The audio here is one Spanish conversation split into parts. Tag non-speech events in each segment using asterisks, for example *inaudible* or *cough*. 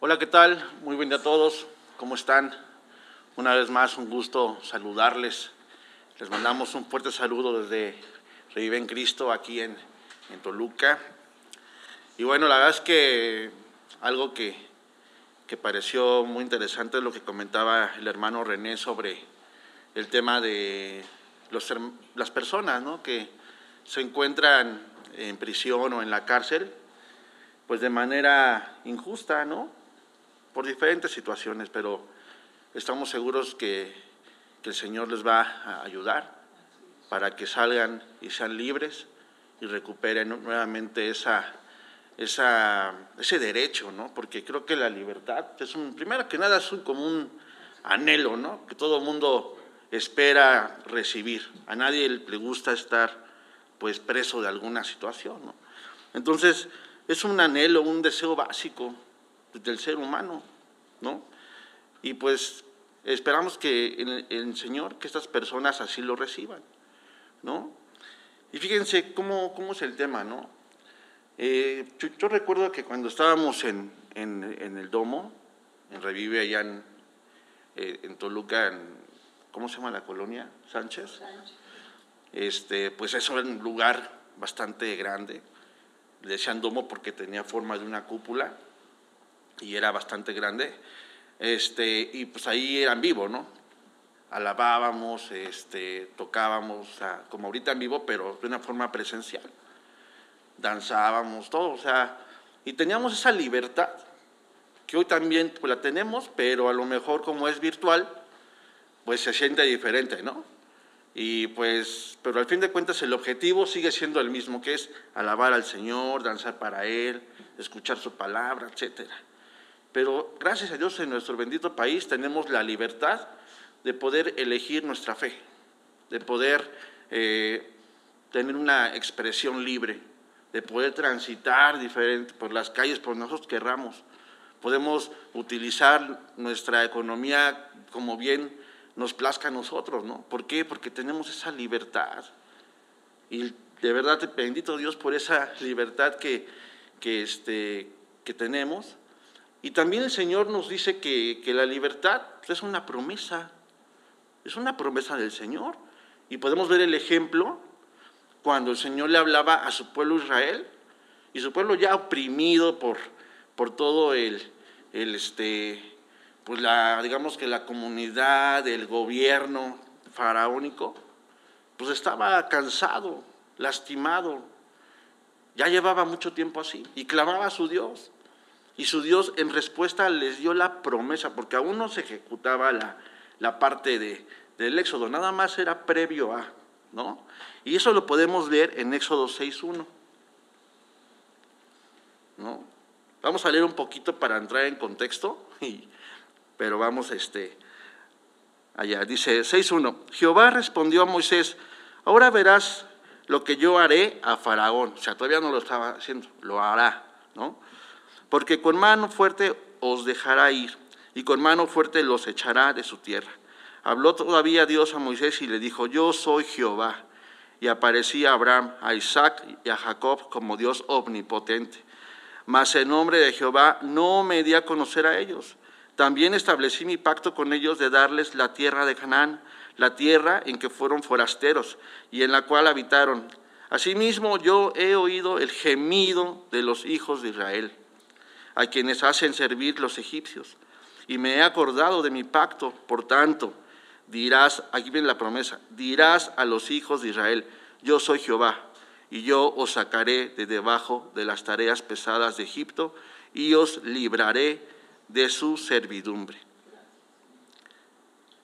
Hola, ¿qué tal? Muy día a todos. ¿Cómo están? Una vez más, un gusto saludarles. Les mandamos un fuerte saludo desde Revive en Cristo aquí en, en Toluca. Y bueno, la verdad es que algo que, que pareció muy interesante es lo que comentaba el hermano René sobre el tema de los, las personas ¿no? que se encuentran en prisión o en la cárcel, pues de manera injusta, ¿no? Por diferentes situaciones, pero estamos seguros que, que el Señor les va a ayudar para que salgan y sean libres y recuperen nuevamente esa, esa, ese derecho, ¿no? Porque creo que la libertad es un, primero que nada es un, como un anhelo, ¿no? Que todo mundo espera recibir. A nadie le gusta estar pues preso de alguna situación, ¿no? Entonces, es un anhelo, un deseo básico del ser humano, ¿no? Y pues esperamos que el, el Señor, que estas personas así lo reciban, ¿no? Y fíjense cómo, cómo es el tema, ¿no? Eh, yo, recuerdo que cuando estábamos en, en, el Domo, en Revive allá en, eh, en Toluca, en, ¿cómo se llama la colonia? Sánchez. Este, pues eso era un lugar bastante grande. Le decían Domo porque tenía forma de una cúpula y era bastante grande. Este, y pues ahí eran vivo, ¿no? Alabábamos, este, tocábamos, como ahorita en vivo, pero de una forma presencial danzábamos, todo, o sea, y teníamos esa libertad, que hoy también pues, la tenemos, pero a lo mejor como es virtual, pues se siente diferente, ¿no? Y pues, pero al fin de cuentas el objetivo sigue siendo el mismo, que es alabar al Señor, danzar para Él, escuchar su palabra, etcétera. Pero gracias a Dios en nuestro bendito país tenemos la libertad de poder elegir nuestra fe, de poder eh, tener una expresión libre de poder transitar diferente, por las calles por nosotros querramos. Podemos utilizar nuestra economía como bien nos plazca a nosotros, ¿no? ¿Por qué? Porque tenemos esa libertad. Y de verdad, bendito Dios por esa libertad que, que, este, que tenemos. Y también el Señor nos dice que, que la libertad es una promesa, es una promesa del Señor. Y podemos ver el ejemplo cuando el Señor le hablaba a su pueblo Israel y su pueblo ya oprimido por, por todo el, el este, pues la, digamos que la comunidad, el gobierno faraónico, pues estaba cansado, lastimado, ya llevaba mucho tiempo así y clamaba a su Dios. Y su Dios en respuesta les dio la promesa, porque aún no se ejecutaba la, la parte de, del éxodo, nada más era previo a, ¿no? Y eso lo podemos leer en Éxodo 6.1. ¿no? Vamos a leer un poquito para entrar en contexto, *laughs* pero vamos este, allá. Dice 6.1, Jehová respondió a Moisés, ahora verás lo que yo haré a Faraón. O sea, todavía no lo estaba haciendo, lo hará, ¿no? Porque con mano fuerte os dejará ir y con mano fuerte los echará de su tierra. Habló todavía Dios a Moisés y le dijo, yo soy Jehová. Y aparecía Abraham, a Isaac y a Jacob como Dios omnipotente. Mas en nombre de Jehová no me di a conocer a ellos. También establecí mi pacto con ellos de darles la tierra de Canaán, la tierra en que fueron forasteros y en la cual habitaron. Asimismo yo he oído el gemido de los hijos de Israel, a quienes hacen servir los egipcios, y me he acordado de mi pacto, por tanto, dirás, aquí viene la promesa, dirás a los hijos de Israel, yo soy Jehová, y yo os sacaré de debajo de las tareas pesadas de Egipto, y os libraré de su servidumbre.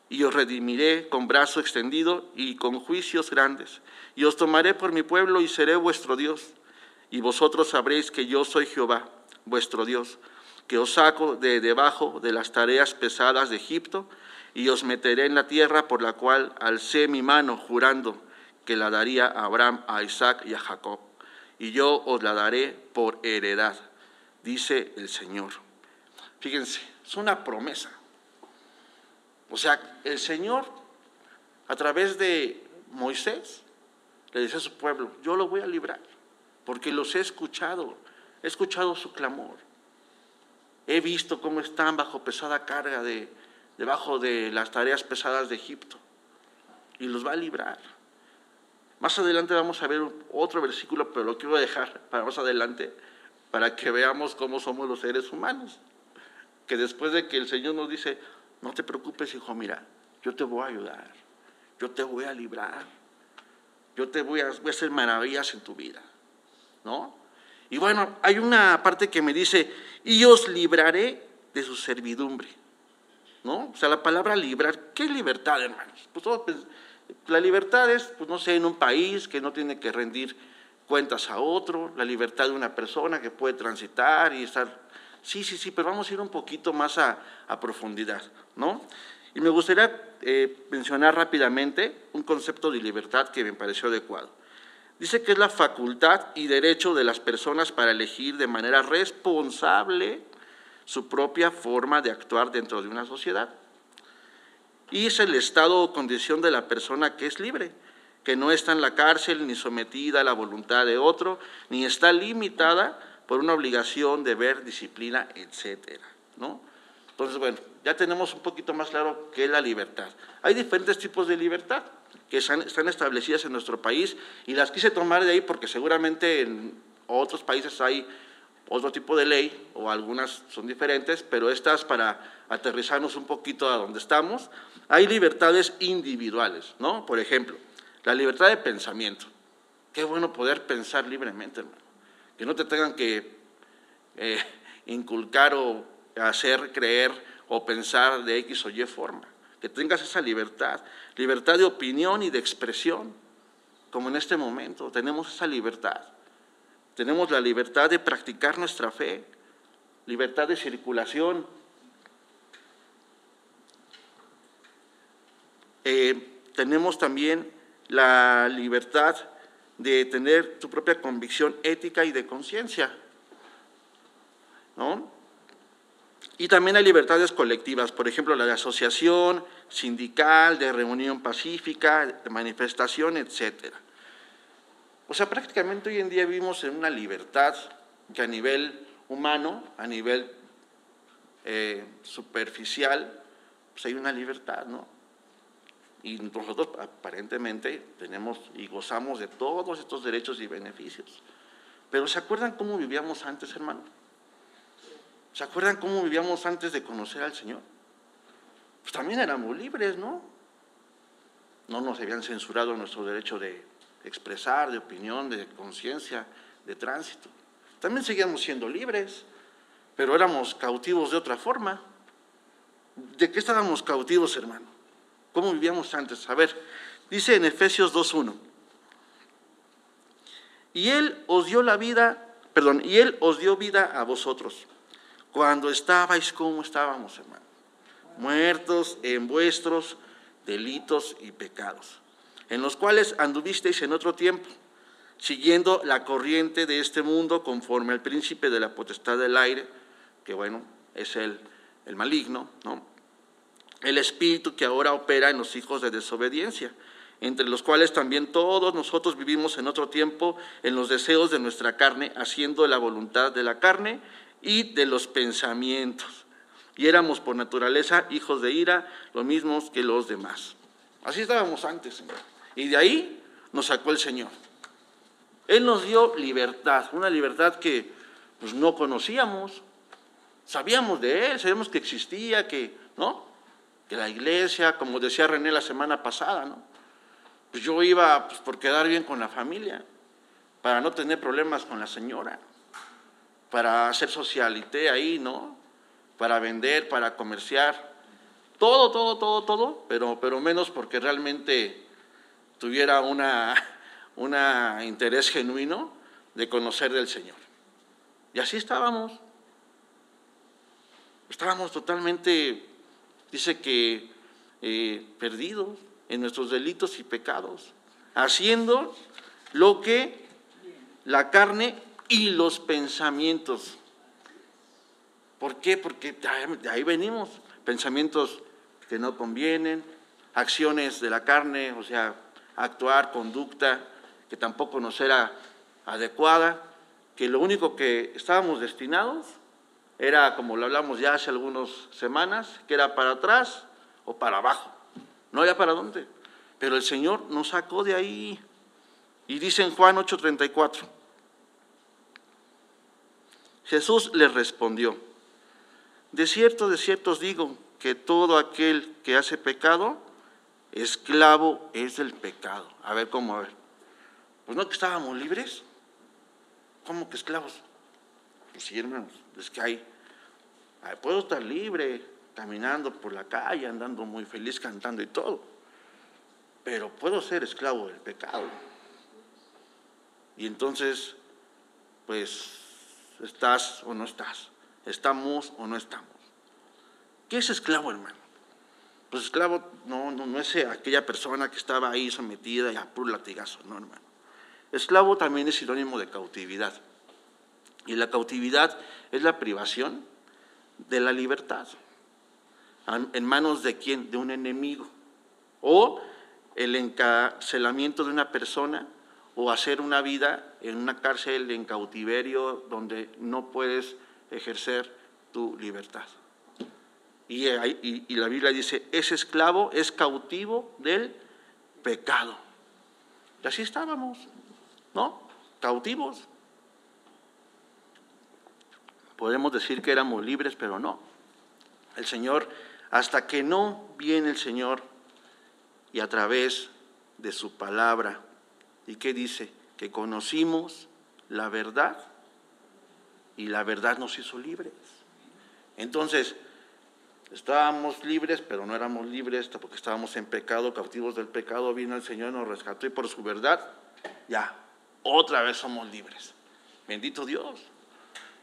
Y os redimiré con brazo extendido y con juicios grandes, y os tomaré por mi pueblo y seré vuestro Dios, y vosotros sabréis que yo soy Jehová, vuestro Dios, que os saco de debajo de las tareas pesadas de Egipto, y os meteré en la tierra por la cual alcé mi mano jurando que la daría a Abraham, a Isaac y a Jacob, y yo os la daré por heredad, dice el Señor. Fíjense, es una promesa. O sea, el Señor, a través de Moisés, le dice a su pueblo, yo lo voy a librar, porque los he escuchado, he escuchado su clamor. he visto cómo están bajo pesada carga de, debajo de las tareas pesadas de Egipto y los va a librar. Más adelante vamos a ver otro versículo, pero lo quiero dejar para más adelante, para que veamos cómo somos los seres humanos. Que después de que el Señor nos dice, no te preocupes, hijo, mira, yo te voy a ayudar, yo te voy a librar, yo te voy a, voy a hacer maravillas en tu vida, ¿no? Y bueno, hay una parte que me dice, y os libraré de su servidumbre. ¿no? O sea, la palabra librar, ¿qué libertad, hermanos? Pues, pues, la libertad es, pues no sé, en un país que no tiene que rendir cuentas a otro, la libertad de una persona que puede transitar y estar... Sí, sí, sí, pero vamos a ir un poquito más a, profundidad, ¿no? Y me gustaría eh, mencionar rápidamente un concepto de libertad que me pareció adecuado. Dice que es la facultad y derecho de las personas para elegir de manera responsable su propia forma de actuar dentro de una sociedad. Y es el estado o condición de la persona que es libre, que no está en la cárcel ni sometida a la voluntad de otro, ni está limitada por una obligación, deber, disciplina, etcétera, ¿no? Entonces, bueno, ya tenemos un poquito más claro qué es la libertad. Hay diferentes tipos de libertad que están establecidas en nuestro país y las quise tomar de ahí porque seguramente en otros países hay otro tipo de ley, o algunas son diferentes, pero estas para aterrizarnos un poquito a donde estamos, hay libertades individuales, ¿no? Por ejemplo, la libertad de pensamiento. Qué bueno poder pensar libremente, hermano. Que no te tengan que eh, inculcar o hacer creer o pensar de X o Y forma. Que tengas esa libertad, libertad de opinión y de expresión, como en este momento tenemos esa libertad. Tenemos la libertad de practicar nuestra fe, libertad de circulación. Eh, tenemos también la libertad de tener tu propia convicción ética y de conciencia. ¿no? Y también hay libertades colectivas, por ejemplo, la de asociación, sindical, de reunión pacífica, de manifestación, etcétera. O sea, prácticamente hoy en día vivimos en una libertad que a nivel humano, a nivel eh, superficial, pues hay una libertad, ¿no? Y nosotros aparentemente tenemos y gozamos de todos estos derechos y beneficios. Pero ¿se acuerdan cómo vivíamos antes, hermano? ¿Se acuerdan cómo vivíamos antes de conocer al Señor? Pues también éramos libres, ¿no? No nos habían censurado nuestro derecho de expresar, de opinión, de conciencia, de tránsito. También seguíamos siendo libres, pero éramos cautivos de otra forma. ¿De qué estábamos cautivos, hermano? ¿Cómo vivíamos antes? A ver, dice en Efesios 2.1, y Él os dio la vida, perdón, y Él os dio vida a vosotros, cuando estabais como estábamos, hermano, muertos en vuestros delitos y pecados en los cuales anduvisteis en otro tiempo, siguiendo la corriente de este mundo conforme al príncipe de la potestad del aire, que bueno, es el, el maligno, ¿no? El espíritu que ahora opera en los hijos de desobediencia, entre los cuales también todos nosotros vivimos en otro tiempo en los deseos de nuestra carne, haciendo la voluntad de la carne y de los pensamientos. Y éramos por naturaleza hijos de ira, lo mismos que los demás. Así estábamos antes, Señor. Y de ahí nos sacó el Señor. Él nos dio libertad, una libertad que pues, no conocíamos. Sabíamos de Él, sabíamos que existía, que, ¿no? Que la iglesia, como decía René la semana pasada, ¿no? Pues yo iba pues, por quedar bien con la familia, para no tener problemas con la señora, para hacer socialité ahí, ¿no? Para vender, para comerciar. Todo, todo, todo, todo, pero, pero menos porque realmente tuviera un *laughs* interés genuino de conocer del Señor. Y así estábamos. Estábamos totalmente, dice que, eh, perdidos en nuestros delitos y pecados, haciendo lo que la carne y los pensamientos. ¿Por qué? Porque de ahí venimos, pensamientos que no convienen, acciones de la carne, o sea, actuar, conducta que tampoco nos era adecuada, que lo único que estábamos destinados era como lo hablamos ya hace algunas semanas, que era para atrás o para abajo. No había para dónde. Pero el Señor nos sacó de ahí. Y dice en Juan 8:34, Jesús les respondió, de cierto, de cierto os digo que todo aquel que hace pecado, esclavo es del pecado. A ver cómo, a ver. Pues no que estábamos libres. ¿Cómo que esclavos? Pues sí, hermanos, es que hay, puedo estar libre, caminando por la calle, andando muy feliz, cantando y todo, pero puedo ser esclavo del pecado. Y entonces, pues, estás o no estás, estamos o no estamos. ¿Qué es esclavo, hermano? Pues esclavo no, no, no es aquella persona que estaba ahí sometida y a puro latigazo, no, hermano. Esclavo también es sinónimo de cautividad. Y la cautividad es la privación de la libertad. ¿En manos de quién? De un enemigo. O el encarcelamiento de una persona o hacer una vida en una cárcel en cautiverio donde no puedes ejercer tu libertad. Y, la Biblia dice, ese esclavo es cautivo del pecado. Y así estábamos. ¿no? Cautivos. Podemos decir que éramos libres, pero no. El Señor, hasta que no viene el Señor y a través de su palabra, ¿y qué dice? Que conocimos la verdad y la verdad nos hizo libres. Entonces, estábamos libres, pero no éramos libres porque estábamos en pecado, cautivos del pecado, vino el Señor, nos rescató y por su verdad, ya, otra vez somos libres. Bendito Dios.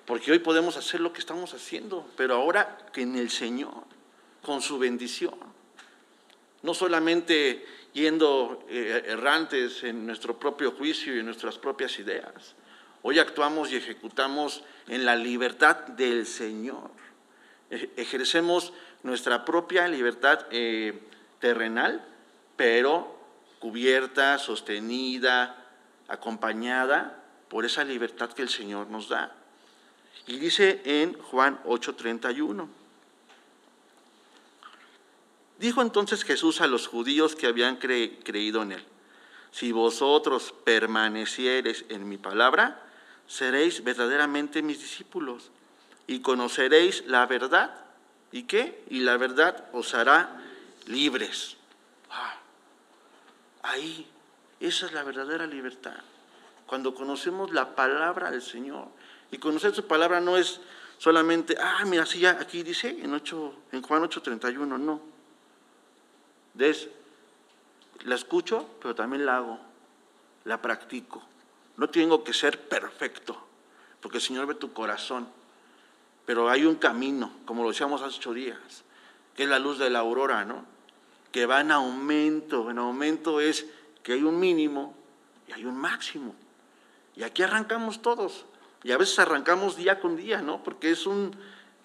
Porque hoy podemos hacer lo que estamos haciendo, pero ahora que en el Señor, con su bendición. No solamente yendo eh, errantes en nuestro propio juicio y nuestras propias ideas. Hoy actuamos y ejecutamos en la libertad del Señor. ejercemos nuestra propia libertad eh, terrenal, pero cubierta, sostenida, acompañada por esa libertad que el Señor nos da. Y dice en Juan 8:31, dijo entonces Jesús a los judíos que habían creído en él, si vosotros permaneciereis en mi palabra, seréis verdaderamente mis discípulos y conoceréis la verdad. ¿Y qué? Y la verdad os hará libres. Ah, ahí esa es la verdadera libertad. Cuando conocemos la palabra del Señor. Y conocer su palabra no es solamente, ah, mira, sí, ya aquí dice en, 8, en Juan 8:31, no. Des, la escucho, pero también la hago, la practico. No tengo que ser perfecto, porque el Señor ve tu corazón. Pero hay un camino, como lo decíamos hace ocho días, que es la luz de la aurora, ¿no? Que va en aumento, en aumento es que hay un mínimo y hay un máximo. Y aquí arrancamos todos. Y a veces arrancamos día con día, ¿no? Porque es un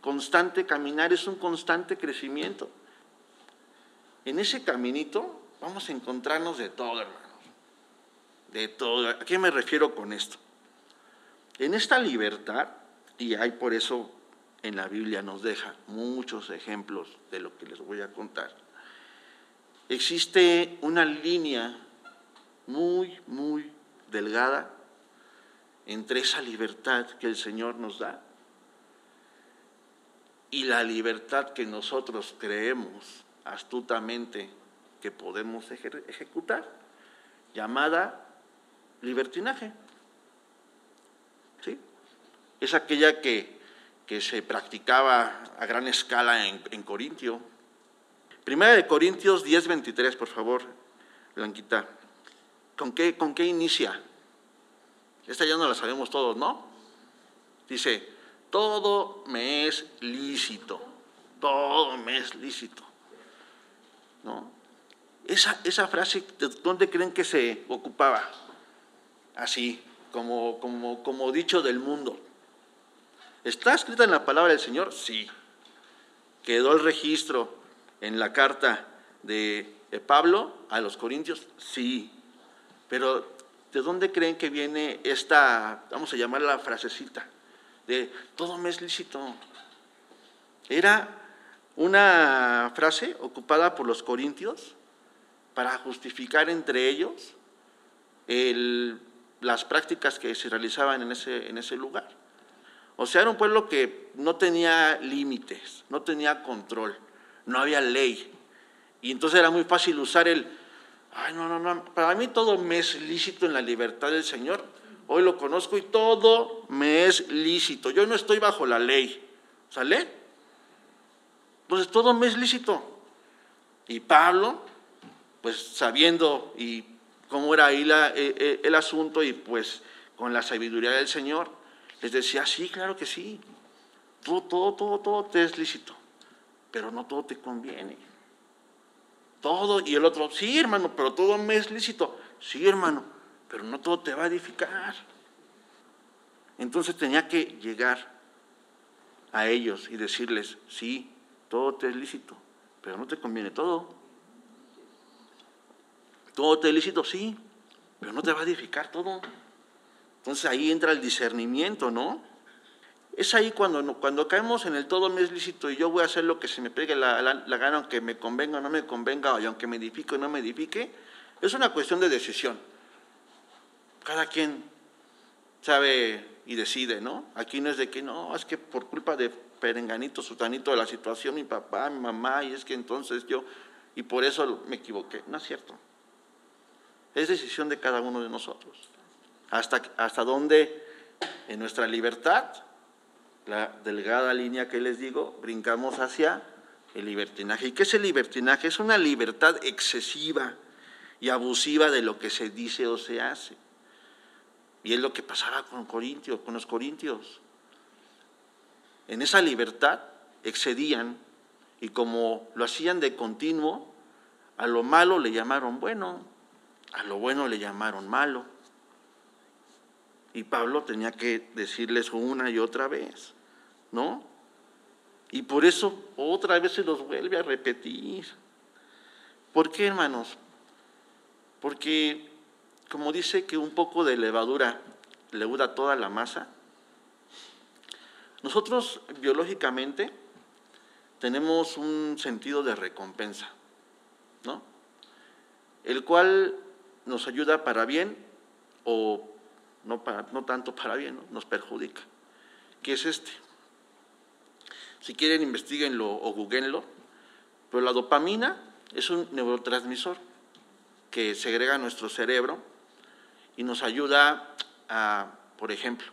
constante caminar, es un constante crecimiento. En ese caminito vamos a encontrarnos de todo, hermanos. De todo. ¿A qué me refiero con esto? En esta libertad, y hay por eso en la Biblia nos deja muchos ejemplos de lo que les voy a contar, existe una línea muy, muy delgada entre esa libertad que el Señor nos da y la libertad que nosotros creemos astutamente que podemos ejecutar, llamada libertinaje. ¿Sí? Es aquella que, que se practicaba a gran escala en, en Corintio. Primera de Corintios 10, 23, por favor, Blanquita. ¿Con qué, ¿Con qué inicia? Esta ya no la sabemos todos, ¿no? Dice, todo me es lícito, todo me es lícito. Esa, esa frase, ¿dónde creen que se ocupaba? Así, como, como, como dicho del mundo. ¿Está escrita en la palabra del Señor? Sí. ¿Quedó el registro en la carta de Pablo a los Corintios? Sí. Pero, ¿de dónde creen que viene esta, vamos a llamarla frasecita? De todo me es lícito, Era una frase ocupada por los corintios para justificar entre ellos las prácticas que se realizaban en ese, en ese lugar. O sea, era un pueblo que no tenía límites, no tenía control, no había ley. Y entonces era muy fácil usar el, ay, no, no, no, para mí todo me es lícito en la libertad del Señor. Hoy lo conozco y todo me es lícito. Yo no estoy bajo la ley. ¿Sale? Entonces todo me es lícito. Y Pablo, pues sabiendo y cómo era ahí eh, eh, el asunto y pues con la sabiduría del Señor, les decía, sí, claro que sí. Todo, todo, todo, todo te es lícito, pero no todo te conviene. Todo, y el otro, sí, hermano, pero todo me es lícito. Sí, hermano, pero no todo te va a edificar. Entonces tenía que llegar a ellos y decirles, sí, todo te es lícito, pero no te conviene todo. Todo te es lícito, sí, pero no te va a edificar todo. Entonces ahí entra el discernimiento, ¿no? Es ahí cuando, cuando caemos en el todo me es lícito y yo voy a hacer lo que se me pegue la, la gana, aunque me convenga o no me convenga, y aunque me edifique o no me edifique, es una cuestión de decisión. Cada quien sabe y decide, ¿no? Aquí no es de que no, es que por culpa de perenganito, sutanito de la situación, mi papá, mi mamá, y es que entonces yo, y por eso me equivoqué. No es cierto. Es decisión de cada uno de nosotros. Hasta, hasta dónde en nuestra libertad, la delgada línea que les digo, brincamos hacia el libertinaje. ¿Y qué es el libertinaje? Es una libertad excesiva y abusiva de lo que se dice o se hace. Y es lo que pasaba con Corintios, con los corintios. En esa libertad excedían y como lo hacían de continuo, a lo malo le llamaron bueno, a lo bueno le llamaron malo. Y Pablo tenía que decirles una y otra vez, ¿no? Y por eso otra vez se los vuelve a repetir. ¿Por qué, hermanos? Porque como dice que un poco de levadura leuda toda la masa, nosotros biológicamente tenemos un sentido de recompensa, ¿no? El cual nos ayuda para bien o no, no tanto para bien, nos perjudica. ¿Qué es este? Si quieren, investiguenlo o googleenlo, pero la dopamina es un neurotransmisor que segrega nuestro cerebro y nos ayuda a, por ejemplo,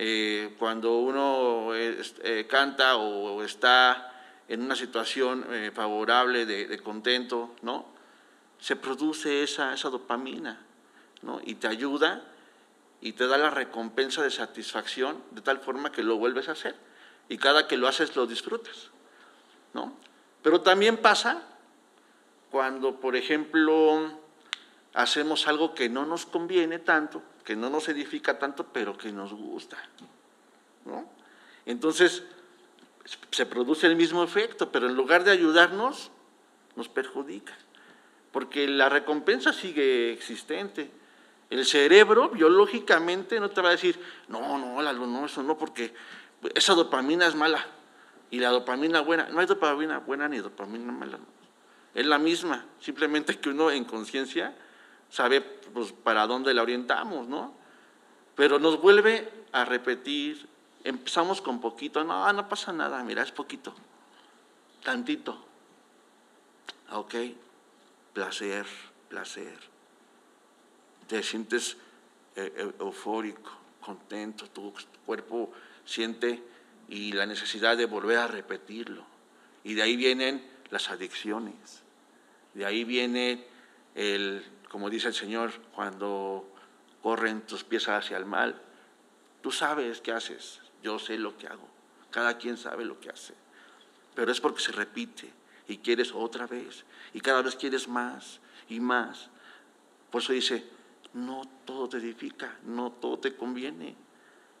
eh, cuando uno eh, canta o, está en una situación eh, favorable de, contento, ¿no? Se produce esa, esa dopamina, ¿no? Y te ayuda y te da la recompensa de satisfacción de tal forma que lo vuelves a hacer y cada que lo haces lo disfrutas, ¿no? Pero también pasa cuando, por ejemplo, hacemos algo que no nos conviene tanto, que no nos edifica tanto, pero que nos gusta. ¿no? Entonces, se produce el mismo efecto, pero en lugar de ayudarnos, nos perjudica, porque la recompensa sigue existente. El cerebro biológicamente no te va a decir, no, no, no, eso no, porque esa dopamina es mala y la dopamina buena, no hay dopamina buena ni dopamina mala, es la misma, simplemente que uno en conciencia sabe pues, para dónde la orientamos, ¿no? Pero nos vuelve a repetir, empezamos con poquito, no, no pasa nada, mira, es poquito, tantito. Ok, placer, placer. Te sientes eh, eh, eufórico, contento, tu cuerpo siente y la necesidad de volver a repetirlo. Y de ahí vienen las adicciones, de ahí viene el como dice el Señor, cuando corren tus pies hacia el mal, tú sabes qué haces, yo sé lo que hago, cada quien sabe lo que hace, pero es porque se repite y quieres otra vez y cada vez quieres más y más. Por eso dice, no todo te edifica, no todo te conviene,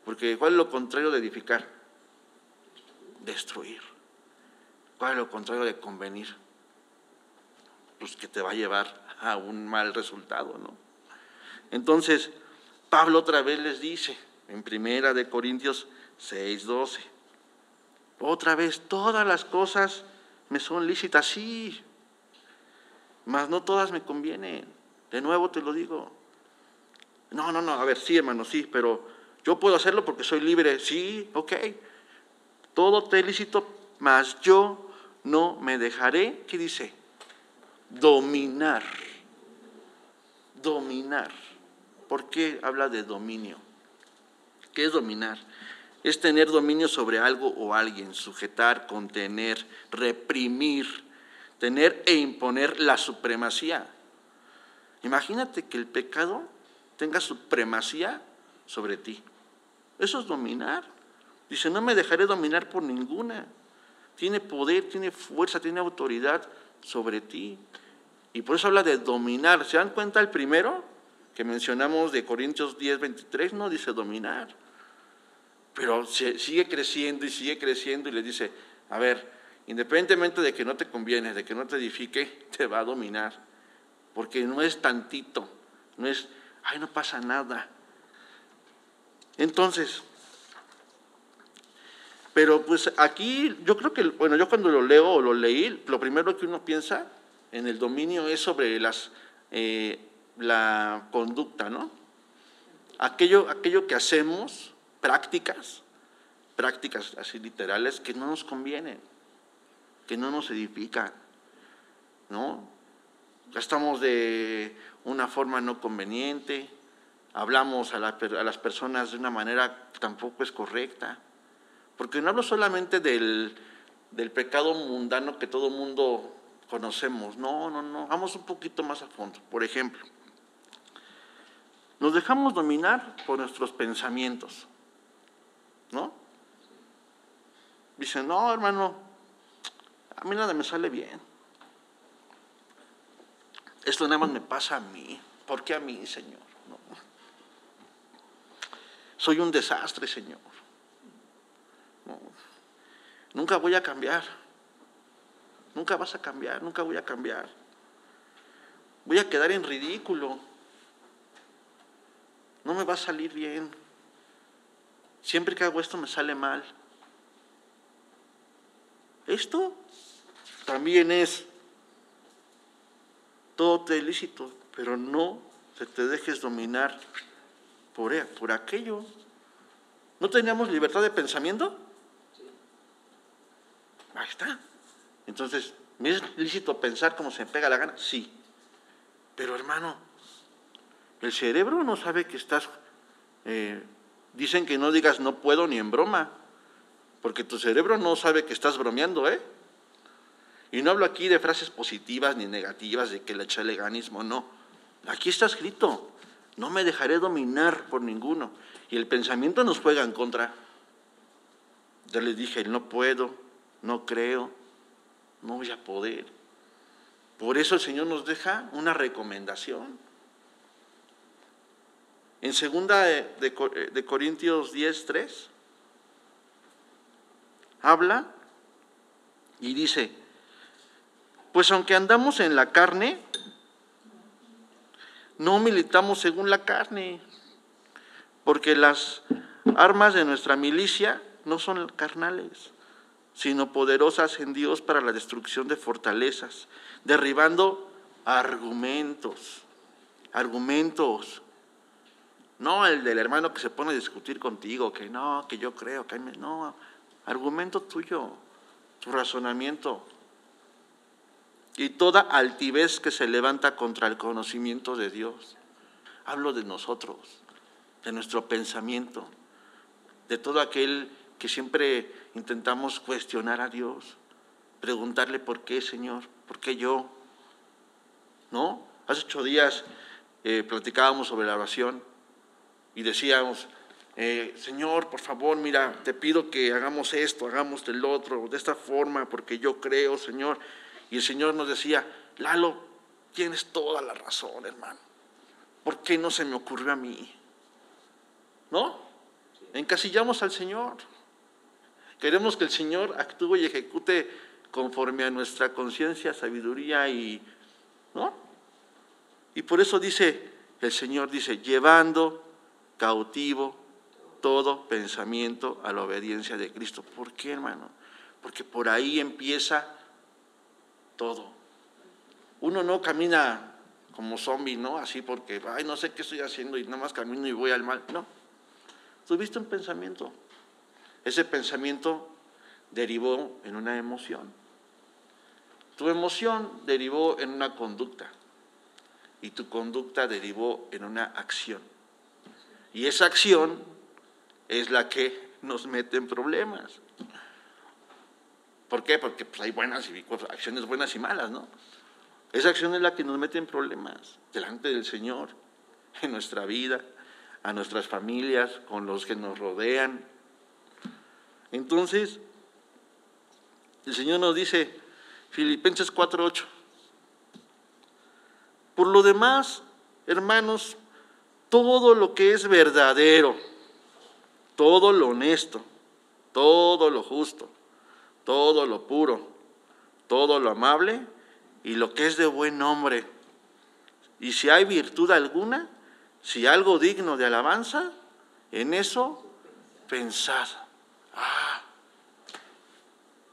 porque ¿cuál es lo contrario de edificar? Destruir. ¿Cuál es lo contrario de convenir? Pues que te va a llevar a un mal resultado, ¿no? Entonces, Pablo otra vez les dice, en primera de Corintios 6, 12, Otra vez, todas las cosas me son lícitas, sí, mas no todas me convienen. De nuevo te lo digo. No, no, no, a ver, sí, hermano, sí, pero yo puedo hacerlo porque soy libre. Sí, ok. Todo te lícito, mas yo no me dejaré, ¿qué dice? Dominar. Dominar. ¿Por qué habla de dominio? ¿Qué es dominar? Es tener dominio sobre algo o alguien, sujetar, contener, reprimir, tener e imponer la supremacía. Imagínate que el pecado tenga supremacía sobre ti. Eso es dominar. Dice, no me dejaré dominar por ninguna. Tiene poder, tiene fuerza, tiene autoridad sobre ti. Y por eso habla de dominar. ¿Se dan cuenta el primero que mencionamos de Corintios 10, 23? No dice dominar. Pero sigue creciendo y sigue creciendo y le dice, a ver, independientemente de que no te conviene, de que no te edifique, *laughs* te va a dominar. Porque no es tantito, no es, ay, no pasa nada. Entonces, pero pues aquí yo creo que, bueno, yo cuando lo leo o lo leí, lo primero que uno piensa en el dominio es sobre las, eh, la conducta, ¿no? Aquello, aquello que hacemos, prácticas, prácticas así literales, que no nos convienen, que no nos edifican, ¿no? Gastamos de una forma no conveniente, hablamos a, a las personas de una manera que tampoco es correcta, porque no hablo solamente del, del pecado mundano que todo mundo conocemos. No, no, no. Vamos un poquito más a fondo. Por ejemplo, nos dejamos dominar por nuestros pensamientos. ¿No? Dicen, no, hermano, a mí nada me sale bien. Esto nada más me pasa a mí. ¿Por qué a mí, Señor? Soy un desastre, Señor. Nunca voy a cambiar. Nunca vas a cambiar, nunca voy a cambiar. Voy a quedar en ridículo. No me va a salir bien. Siempre que hago esto me sale mal. Esto también es todo te ilícito, pero no se te dejes dominar por, e, por aquello. ¿No teníamos libertad de pensamiento? Ahí está. Entonces, ¿me es lícito pensar como se me pega la gana? Sí. Pero hermano, el cerebro no sabe que estás... Eh, dicen que no digas no puedo ni en broma, porque tu cerebro no sabe que estás bromeando, ¿eh? Y no hablo aquí de frases positivas ni negativas, de que le echa leganismo, no. Aquí está escrito, no me dejaré dominar por ninguno. Y el pensamiento nos juega en contra. Ya les dije, no puedo, no creo, no voy a poder. Por eso el Señor nos deja una recomendación. En segunda de, Corintios 10, 3, habla y dice, pues aunque andamos en la carne, no militamos según la carne, porque las armas de nuestra milicia no son carnales, sino poderosas en Dios para la destrucción de fortalezas, derribando argumentos, argumentos. No el del hermano que se pone a discutir contigo, que no, que yo creo, que no, argumento tuyo, tu razonamiento. Y toda altivez que se levanta contra el conocimiento de Dios. Hablo de nosotros, de nuestro pensamiento, de todo aquel que siempre intentamos cuestionar a Dios, preguntarle por qué, Señor, por qué yo. ¿No? Hace ocho días eh, platicábamos sobre la oración y decíamos, eh, Señor, por favor, mira, te pido que hagamos esto, hagamos del otro, de esta forma, porque yo creo, Señor. Y el Señor nos decía, Lalo, tienes toda la razón, hermano. ¿Por qué no se me ocurrió a mí? ¿No? Encasillamos al Señor. Queremos que el Señor actúe y ejecute conforme a nuestra conciencia, sabiduría y, ¿no? Y por eso dice, el Señor dice, llevando cautivo todo pensamiento a la obediencia de Cristo. ¿Por qué, hermano? porque por ahí empieza todo. Uno no camina como zombie, ¿no? Así porque, ay, no sé qué estoy haciendo y nada más camino y voy al mal. No. Tuviste un pensamiento. Ese pensamiento derivó en una emoción. Tu emoción derivó en una conducta y tu conducta derivó en una acción. Y esa acción es la que nos mete en problemas. ¿Por qué? Porque pues, hay buenas y, acciones buenas y malas, ¿no? Esa acción es la que nos mete en problemas delante del Señor, en nuestra vida, a nuestras familias, con los que nos rodean. Entonces, el Señor nos dice, Filipenses 4:8, por lo demás, hermanos, todo lo que es verdadero, todo lo honesto, todo lo justo, todo lo puro, todo lo amable y lo que es de buen nombre. Y si hay virtud alguna, si algo digno de alabanza, en eso pensad.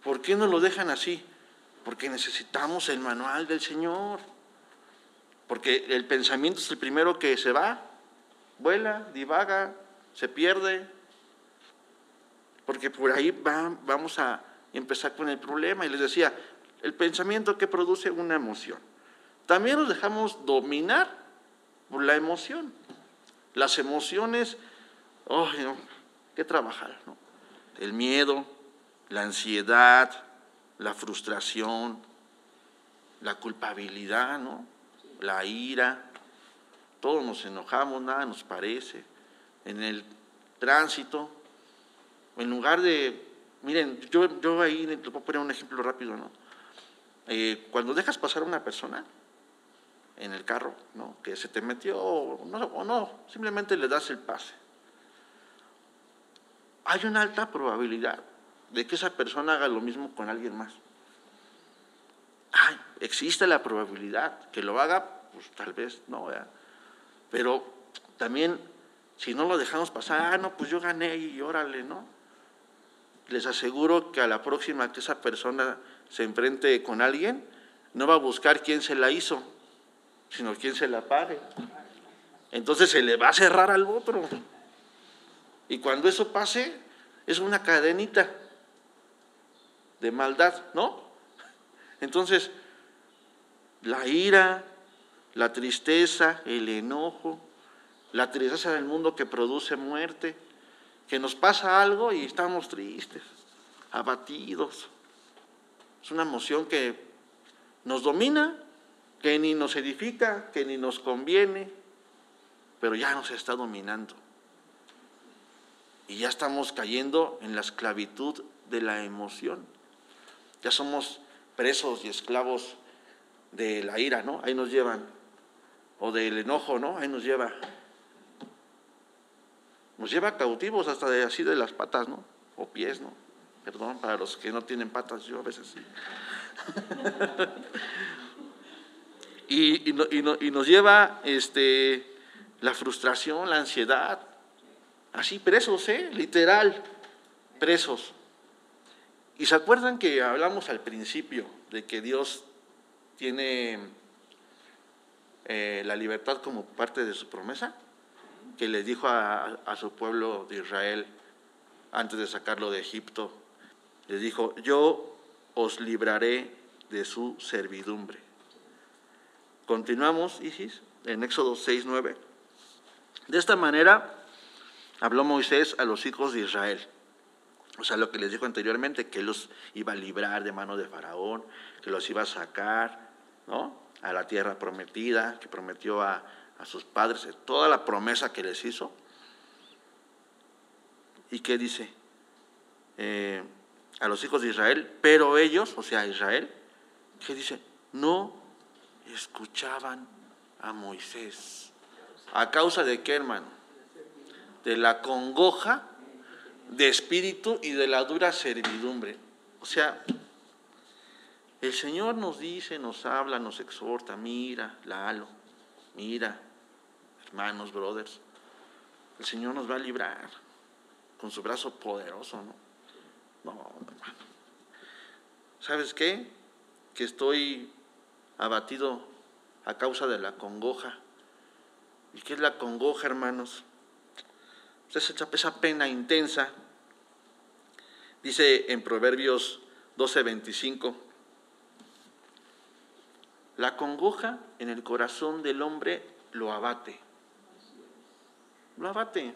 ¿Por qué no lo dejan así? Porque necesitamos el manual del Señor. Porque el pensamiento es el primero que se va, vuela, divaga, se pierde. Porque por ahí vamos a empezar con el problema. Y les decía, el pensamiento que produce una emoción. También nos dejamos dominar por la emoción. Las emociones, oh, no, que trabajar. El miedo, la ansiedad, la frustración, la culpabilidad, ¿no? La ira, todos nos enojamos, nada nos parece. En el tránsito, en lugar de Miren, yo, yo ahí les voy a poner un ejemplo rápido, ¿no? Eh, cuando dejas pasar a una persona en el carro, ¿no? Que se te metió o no, simplemente le das el pase. Hay una alta probabilidad de que esa persona haga lo mismo con alguien más. Ay, existe la probabilidad que lo haga, pues tal vez no. Pero también, si no lo dejamos pasar, ah, no, pues yo gané y órale, ¿no? les aseguro que a la próxima que esa persona se enfrente con alguien, no va a buscar quién se la hizo, sino quién se la pague. Entonces se le va a cerrar al otro. Y cuando eso pase, es una cadenita de maldad, ¿no? Entonces, la ira, la tristeza, el enojo, la tristeza del mundo que produce muerte, que nos pasa algo y estamos tristes, abatidos. Es una emoción que nos domina, que ni nos edifica, que ni nos conviene, pero ya nos está dominando. Y ya estamos cayendo en la esclavitud de la emoción. Ya somos presos y esclavos de la ira, ¿no? Ahí nos llevan. O del enojo, ¿no? Ahí nos lleva. Nos lleva cautivos hasta de así de las patas, ¿no? O pies, ¿no? Perdón, para los que no tienen patas, yo a veces sí. *laughs* y, y, nos lleva este, la frustración, la ansiedad, así presos, ¿eh? Literal, presos. ¿Y se acuerdan que hablamos al principio de que Dios tiene eh, la libertad como parte de su promesa? que le dijo a, su pueblo de Israel antes de sacarlo de Egipto. Les dijo, yo os libraré de su servidumbre. Continuamos, Isis, en Éxodo 6, 9. De esta manera habló Moisés a los hijos de Israel. O sea, lo que les dijo anteriormente, que los iba a librar de mano de Faraón, que los iba a sacar, ¿no? A la tierra prometida, que prometió a, a sus padres toda la promesa que les hizo. ¿Y qué dice? Eh, a los hijos de Israel, pero ellos, o sea, Israel, ¿qué dice? No escuchaban a Moisés. ¿A causa de qué, hermano? De la congoja de espíritu y de la dura servidumbre. O sea, el Señor nos dice, nos habla, nos exhorta, mira, la halo, mira, hermanos, brothers, el Señor nos va a librar con su brazo poderoso, ¿no? No, hermano. ¿sabes qué? Que estoy abatido a causa de la congoja. ¿Y qué es la congoja, hermanos? Esa, esa pena intensa. Dice en Proverbios 12:25, la congoja en el corazón del hombre lo abate. Lo abate.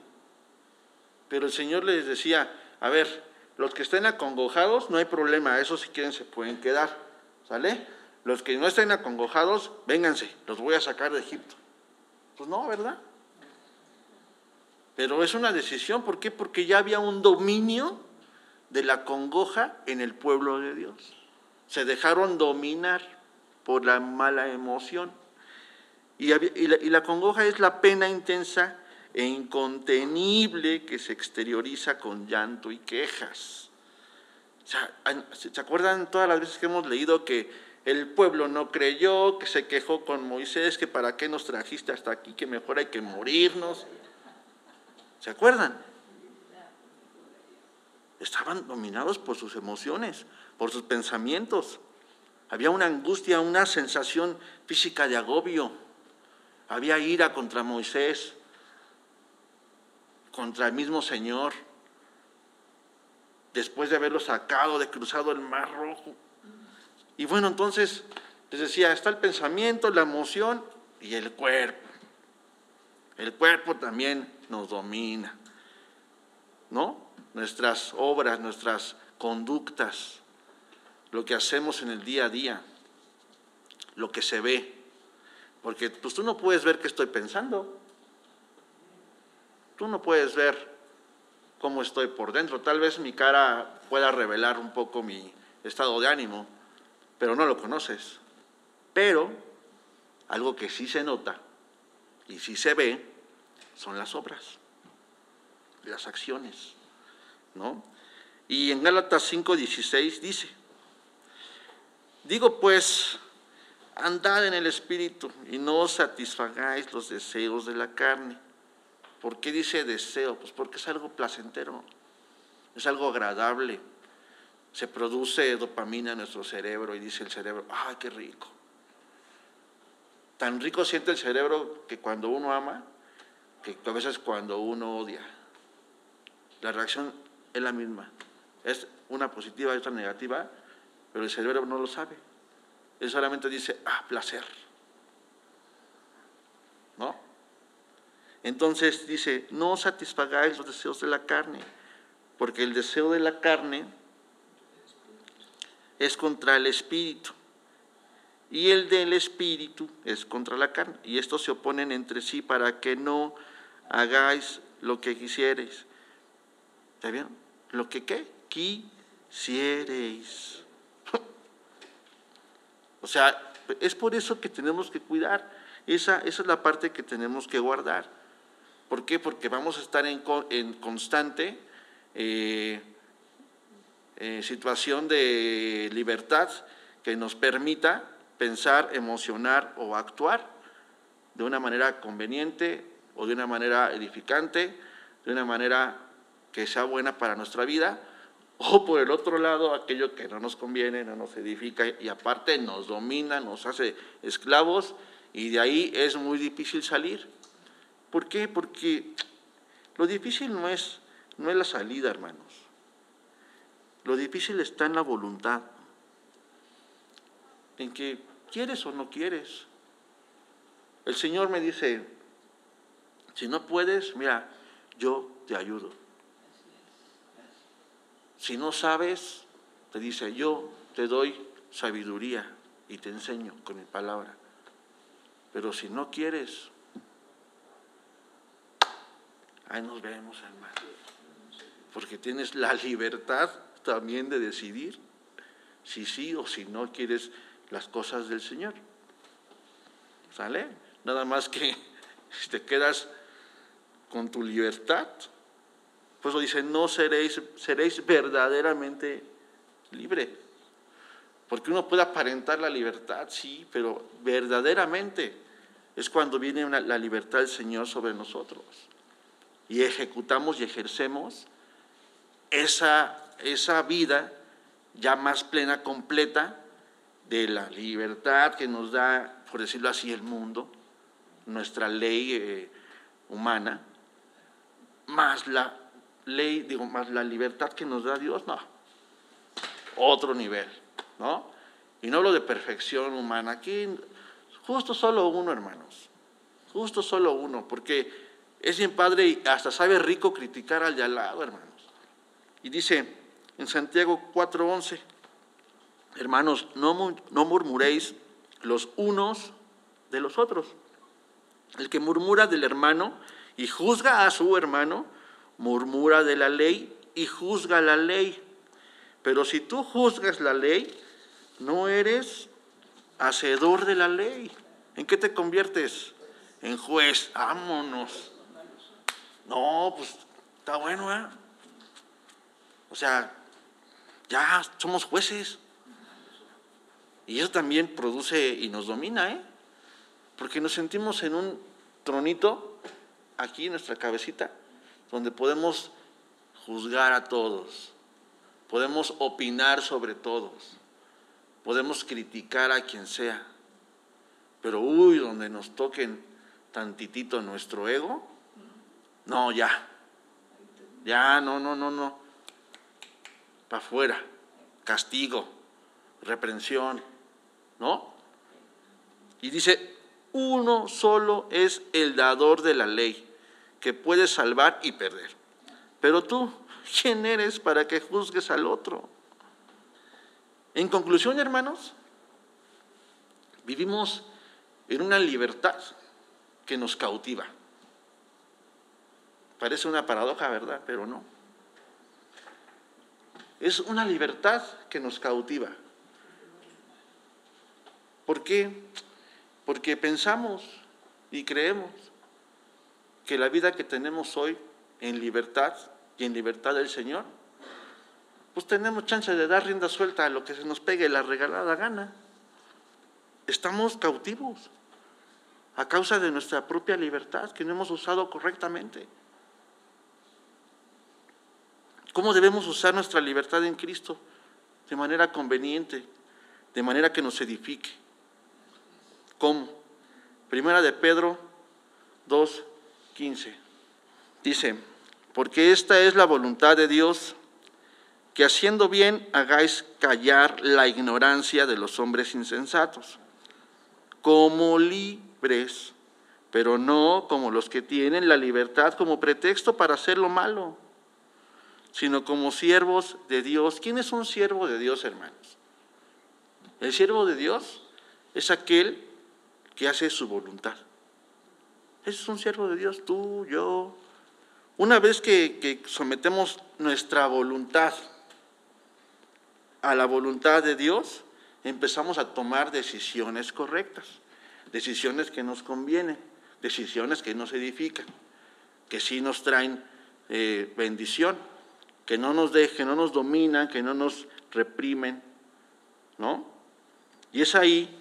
Pero el Señor les decía, a ver, los que estén acongojados, no hay problema, esos si quieren se pueden quedar, ¿sale? Los que no estén acongojados, vénganse, los voy a sacar de Egipto. Pues no, ¿verdad? Pero es una decisión, ¿por qué? Porque ya había un dominio de la congoja en el pueblo de Dios. Se dejaron dominar por la mala emoción. Y, la, congoja es la pena intensa e incontenible que se exterioriza con llanto y quejas. ¿Se acuerdan todas las veces que hemos leído que el pueblo no creyó, que se quejó con Moisés, que para qué nos trajiste hasta aquí, que mejor hay que morirnos? ¿Se acuerdan? Estaban dominados por sus emociones, por sus pensamientos. Había una angustia, una sensación física de agobio. Había ira contra Moisés, contra el mismo Señor, después de haberlo sacado, de cruzado el mar rojo. Y bueno, entonces les decía, está el pensamiento, la emoción y el cuerpo. El cuerpo también nos domina, ¿no? Nuestras obras, nuestras conductas, lo que hacemos en el día a día, lo que se ve. Porque pues tú no puedes ver qué estoy pensando. Tú no puedes ver cómo estoy por dentro. Tal vez mi cara pueda revelar un poco mi estado de ánimo, pero no lo conoces. Pero algo que sí se nota y sí se ve son las obras, las acciones, ¿no? Y en Gálatas 5:16 dice, digo pues, andad en el Espíritu y no satisfagáis los deseos de la carne. ¿Por qué dice deseo? Pues porque es algo placentero, es algo agradable. Se produce dopamina en nuestro cerebro y dice el cerebro, ¡ay, qué rico! Tan rico siente el cerebro que cuando uno ama, que a veces cuando uno odia. La reacción es la misma. Es una positiva y otra negativa, pero el cerebro no lo sabe. Él solamente dice, ah, placer. ¿No? Entonces dice, no satisfagáis los deseos de la carne, porque el deseo de la carne es contra el espíritu y el del espíritu es contra la carne. Y estos se oponen entre sí para que no hagáis lo que quisierais. ¿Está bien? ¿Lo que qué? Quisierais. *laughs* o sea, es por eso que tenemos que cuidar. Esa, esa es la parte que tenemos que guardar. ¿Por qué? Porque vamos a estar en, en constante eh, eh, situación de libertad que nos permita pensar, emocionar o actuar de una manera conveniente o de una manera edificante, de una manera que sea buena para nuestra vida, o por el otro lado, aquello que no nos conviene, no nos edifica y aparte nos domina, nos hace esclavos y de ahí es muy difícil salir. ¿Por qué? Porque lo difícil no es, no es la salida, hermanos. Lo difícil está en la voluntad, en que quieres o no quieres. El Señor me dice, si no puedes, mira, yo te ayudo. Si no sabes, te dice, yo te doy sabiduría y te enseño con mi palabra. Pero si no quieres, ahí nos vemos, hermano. Porque tienes la libertad también de decidir si sí o si no quieres las cosas del Señor. ¿Sale? Nada más que *laughs* te quedas con tu libertad. Pues lo dice, no seréis, seréis verdaderamente libre. Porque uno puede aparentar la libertad, sí, pero verdaderamente es cuando viene la libertad del Señor sobre nosotros. Y ejecutamos y ejercemos esa, esa vida ya más plena, completa, de la libertad que nos da, por decirlo así, el mundo, nuestra ley eh, humana, más la ley, digo, más la libertad que nos da Dios, no, otro nivel, ¿no? Y no hablo de perfección humana, aquí justo solo uno, hermanos, justo solo uno, porque es bien padre y hasta sabe rico criticar al de al lado, hermanos. Y dice en Santiago 4:11, hermanos, no, murmuréis los unos de los otros. El que murmura del hermano y juzga a su hermano, murmura de la ley y juzga la ley. Pero si tú juzgas la ley, no eres hacedor de la ley. ¿En qué te conviertes? En juez. Vámonos. No, pues está bueno, ¿eh? O sea, ya somos jueces. Y eso también produce y nos domina, ¿eh? Porque nos sentimos en un tronito, aquí en nuestra cabecita, donde podemos juzgar a todos, podemos opinar sobre todos, podemos criticar a quien sea, pero uy, donde nos toquen tantitito nuestro ego, no, ya, ya, no, no, no, no, para afuera, castigo, reprensión, ¿no? Y dice, uno solo es el dador de la ley, que puede salvar y perder. Pero tú, ¿quién eres para que juzgues al otro? En conclusión, hermanos, vivimos en una libertad que nos cautiva. Parece una paradoja, ¿verdad? Pero no. Es una libertad que nos cautiva. ¿Por qué? Porque pensamos y creemos que la vida que tenemos hoy en libertad y en libertad del Señor, pues tenemos chance de dar rienda suelta a lo que se nos pegue la regalada gana. Estamos cautivos a causa de nuestra propia libertad que no hemos usado correctamente. ¿Cómo debemos usar nuestra libertad en Cristo? De manera conveniente, de manera que nos edifique. ¿Cómo? Primera de Pedro 2, 15. Dice, porque esta es la voluntad de Dios, que haciendo bien hagáis callar la ignorancia de los hombres insensatos, como libres, pero no como los que tienen la libertad como pretexto para hacer lo malo, sino como siervos de Dios. ¿Quién es un siervo de Dios, hermanos? El siervo de Dios es aquel que hace su voluntad. Ese es un siervo de Dios, tú, yo. Una vez que, sometemos nuestra voluntad a la voluntad de Dios, empezamos a tomar decisiones correctas, decisiones que nos convienen, decisiones que nos edifican, que sí nos traen eh, bendición, que no nos dejen, no nos dominan, que no nos reprimen, ¿no? Y es ahí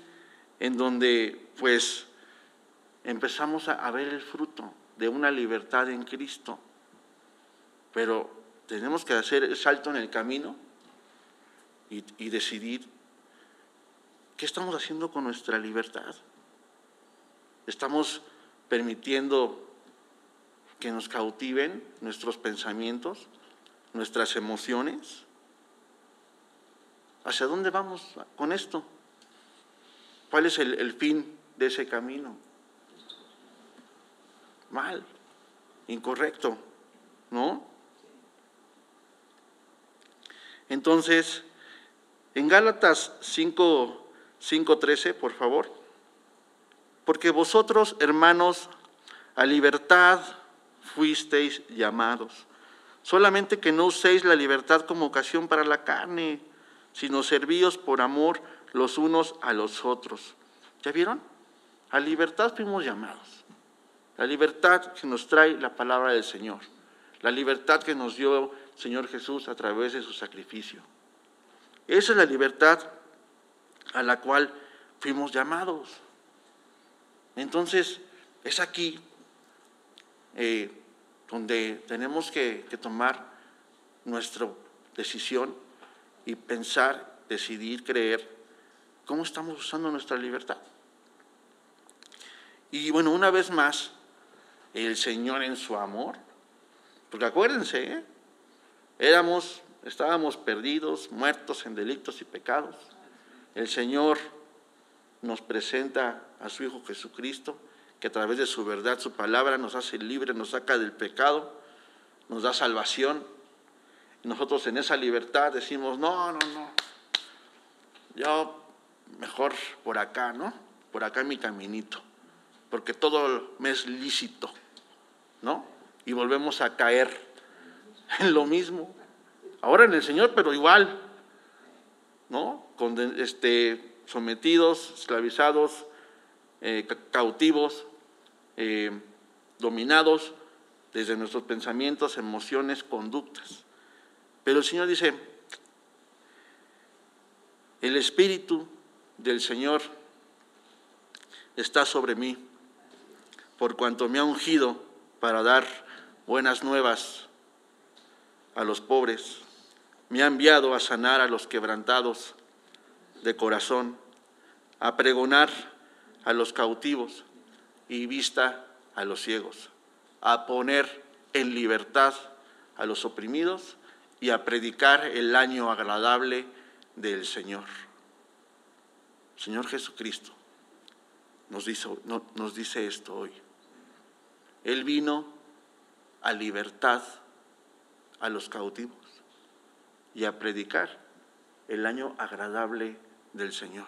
en donde pues empezamos a, ver el fruto de una libertad en Cristo. Pero tenemos que hacer el salto en el camino y, y decidir qué estamos haciendo con nuestra libertad. Estamos permitiendo que nos cautiven nuestros pensamientos, nuestras emociones. ¿Hacia dónde vamos con esto? ¿Cuál es el, fin de ese camino? Mal, incorrecto, ¿no? Entonces, en Gálatas 5, 5.13, por favor. Porque vosotros, hermanos, a libertad fuisteis llamados. Solamente que no uséis la libertad como ocasión para la carne, sino servíos por amor los unos a los otros. ¿Ya vieron? A libertad fuimos llamados. La libertad que nos trae la palabra del Señor. La libertad que nos dio el Señor Jesús a través de su sacrificio. Esa es la libertad a la cual fuimos llamados. Entonces, es aquí eh, donde tenemos que tomar nuestra decisión y pensar, decidir, creer cómo estamos usando nuestra libertad. Y bueno, una vez más, el Señor en su amor, porque acuérdense, ¿eh? éramos, estábamos perdidos, muertos en delitos y pecados. El Señor nos presenta a su Hijo Jesucristo, que a través de su verdad, su palabra, nos hace libres, nos saca del pecado, nos da salvación. Nosotros en esa libertad decimos, no, no, no, yo mejor por acá, ¿no? Por acá mi caminito porque todo me es lícito, ¿no? Y volvemos a caer *laughs* en lo mismo. Ahora en el Señor, pero igual, ¿no? Este, sometidos, esclavizados, eh, cautivos, eh, dominados desde nuestros pensamientos, emociones, conductas. Pero el Señor dice, el Espíritu del Señor está sobre mí por cuanto me ha ungido para dar buenas nuevas a los pobres, me ha enviado a sanar a los quebrantados de corazón, a pregonar a los cautivos y vista a los ciegos, a poner en libertad a los oprimidos y a predicar el año agradable del Señor. Señor Jesucristo nos dice, esto hoy. Él vino a libertad a los cautivos y a predicar el año agradable del Señor.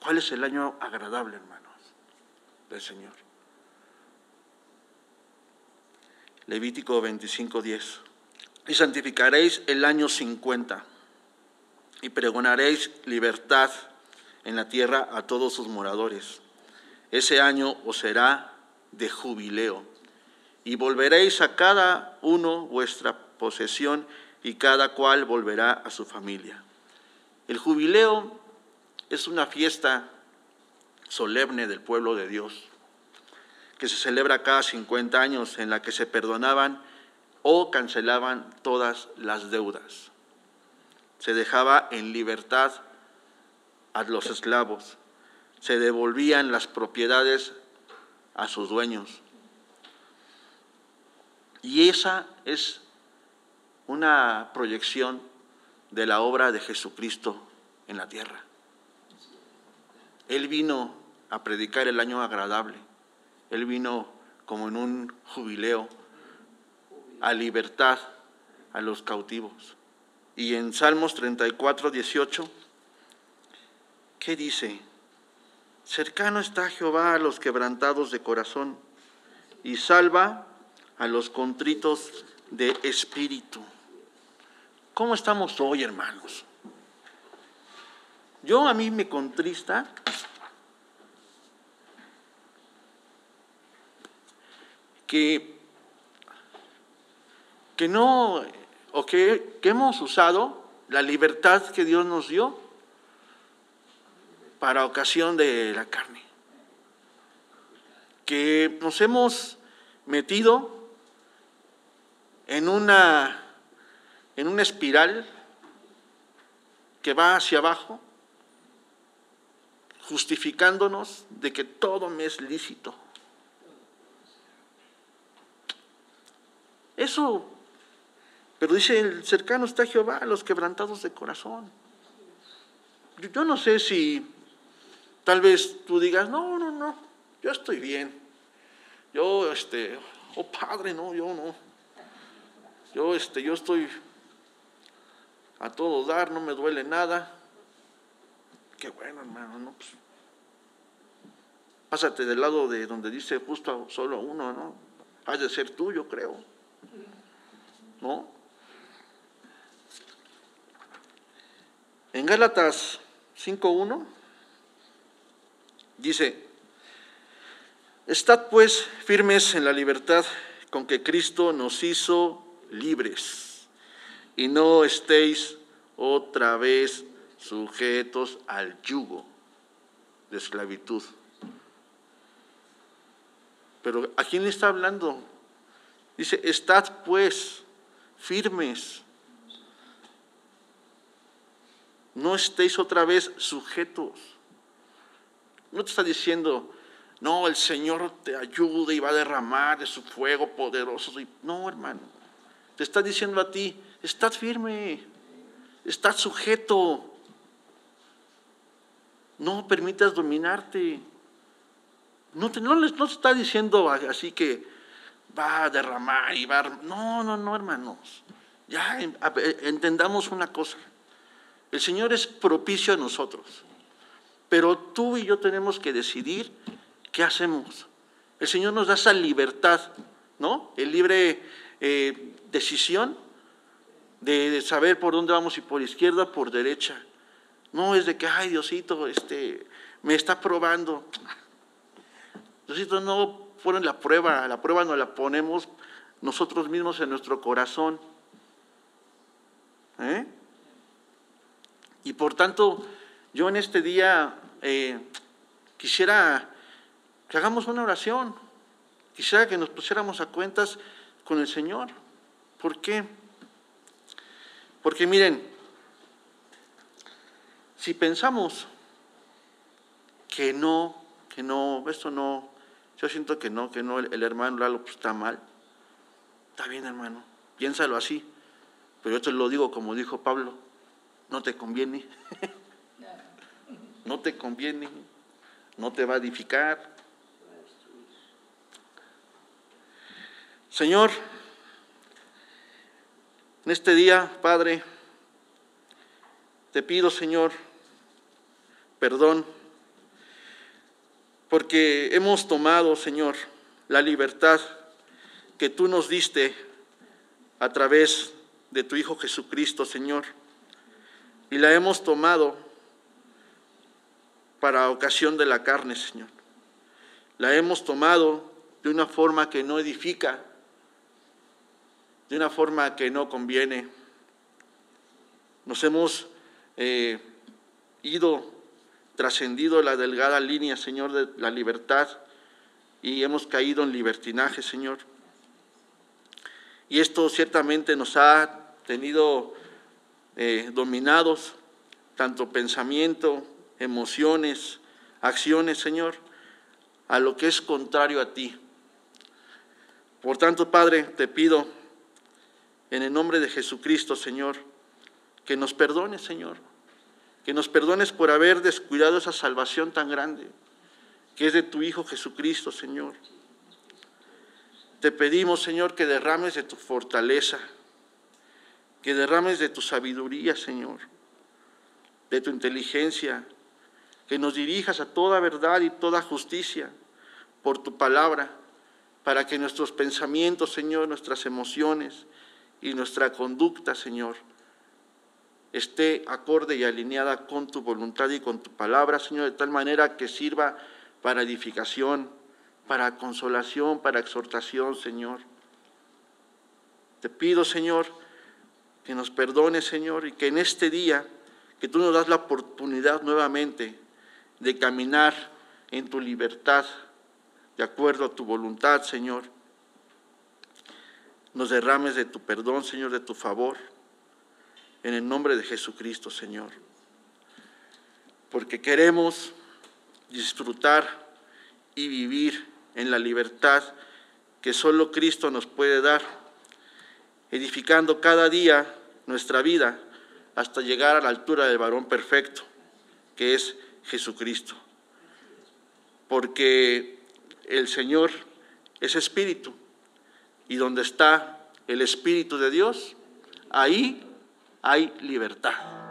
¿Cuál es el año agradable, hermanos, del Señor? Levítico 25:10. Y santificaréis el año 50 y pregonaréis libertad en la tierra a todos sus moradores. Ese año os será de jubileo. Y volveréis a cada uno vuestra posesión y cada cual volverá a su familia. El jubileo es una fiesta solemne del pueblo de Dios, que se celebra cada 50 años en la que se perdonaban o cancelaban todas las deudas. Se dejaba en libertad a los esclavos, se devolvían las propiedades a sus dueños. Y esa es una proyección de la obra de Jesucristo en la tierra. Él vino a predicar el año agradable. Él vino como en un jubileo a libertad a los cautivos. Y en Salmos 34, 18, ¿qué dice? Cercano está Jehová a los quebrantados de corazón y salva a los contritos de espíritu. ¿Cómo estamos hoy, hermanos? Yo a mí me contrista que, que no, o que, que hemos usado la libertad que Dios nos dio para ocasión de la carne. Que nos hemos metido en una, en una espiral que va hacia abajo, justificándonos de que todo me es lícito. Eso, pero dice el cercano está Jehová a los quebrantados de corazón. Yo no sé si Tal vez tú digas, no, no, no, yo estoy bien. Yo, este, oh padre, no, yo no. Yo, este, yo estoy a todo dar, no me duele nada. Qué bueno, hermano, ¿no? Pues, pásate del lado de donde dice justo solo uno, ¿no? Has de ser tú, yo creo. ¿No? En Gálatas 5.1 Dice, estad pues firmes en la libertad con que Cristo nos hizo libres y no estéis otra vez sujetos al yugo de esclavitud. Pero ¿a quién le está hablando? Dice, estad pues firmes. no estéis otra vez sujetos. No te está diciendo, no, el Señor te ayuda y va a derramar de su fuego poderoso. No, hermano. Te está diciendo a ti, estad firme, estás sujeto. No permitas dominarte. No te, no, no está diciendo así que va a derramar y va a... No, no, no, hermanos. Ya entendamos una cosa. El Señor es propicio a nosotros, pero tú y yo tenemos que decidir qué hacemos. El Señor nos da esa libertad, ¿no? El libre eh, decisión de, saber por dónde vamos, y por izquierda, por derecha. No es de que, ay, Diosito, este, me está probando. Diosito no pone la prueba, la prueba nos la ponemos nosotros mismos en nuestro corazón. ¿Eh? Y por tanto, yo en este día eh, quisiera que hagamos una oración, quisiera que nos pusiéramos a cuentas con el Señor. ¿Por qué? Porque miren, si pensamos que no, que no, esto no, yo siento que no, que no, el, hermano Lalo pues, está mal, está bien hermano, piénsalo así, pero yo te lo digo como dijo Pablo, no te conviene. *laughs* no te conviene. No te va a edificar. Señor, en este día, Padre, te pido, Señor, perdón, porque hemos tomado, Señor, la libertad que tú nos diste a través de tu Hijo Jesucristo, Señor y la hemos tomado para ocasión de la carne, Señor. La hemos tomado de una forma que no edifica, de una forma que no conviene. Nos hemos eh, ido, trascendido la delgada línea, Señor, de la libertad y hemos caído en libertinaje, Señor. Y esto ciertamente nos ha tenido eh, dominados, tanto pensamiento, emociones, acciones, Señor, a lo que es contrario a ti. Por tanto, Padre, te pido en el nombre de Jesucristo, Señor, que nos perdones, Señor, que nos perdones por haber descuidado esa salvación tan grande, que es de tu Hijo Jesucristo, Señor. Te pedimos, Señor, que derrames de tu fortaleza, que derrames de tu sabiduría, Señor, de tu inteligencia, que nos dirijas a toda verdad y toda justicia por tu palabra, para que nuestros pensamientos, Señor, nuestras emociones y nuestra conducta, Señor, esté acorde y alineada con tu voluntad y con tu palabra, Señor, de tal manera que sirva para edificación, para consolación, para exhortación, Señor. Te pido, Señor, que nos perdone, Señor, y que en este día, que tú nos das la oportunidad nuevamente de caminar en tu libertad, de acuerdo a tu voluntad, Señor. Nos derrames de tu perdón, Señor, de tu favor, en el nombre de Jesucristo, Señor. Porque queremos disfrutar y vivir en la libertad que solo Cristo nos puede dar edificando cada día nuestra vida hasta llegar a la altura del varón perfecto, que es Jesucristo. Porque el Señor es espíritu y donde está el espíritu de Dios, ahí hay libertad.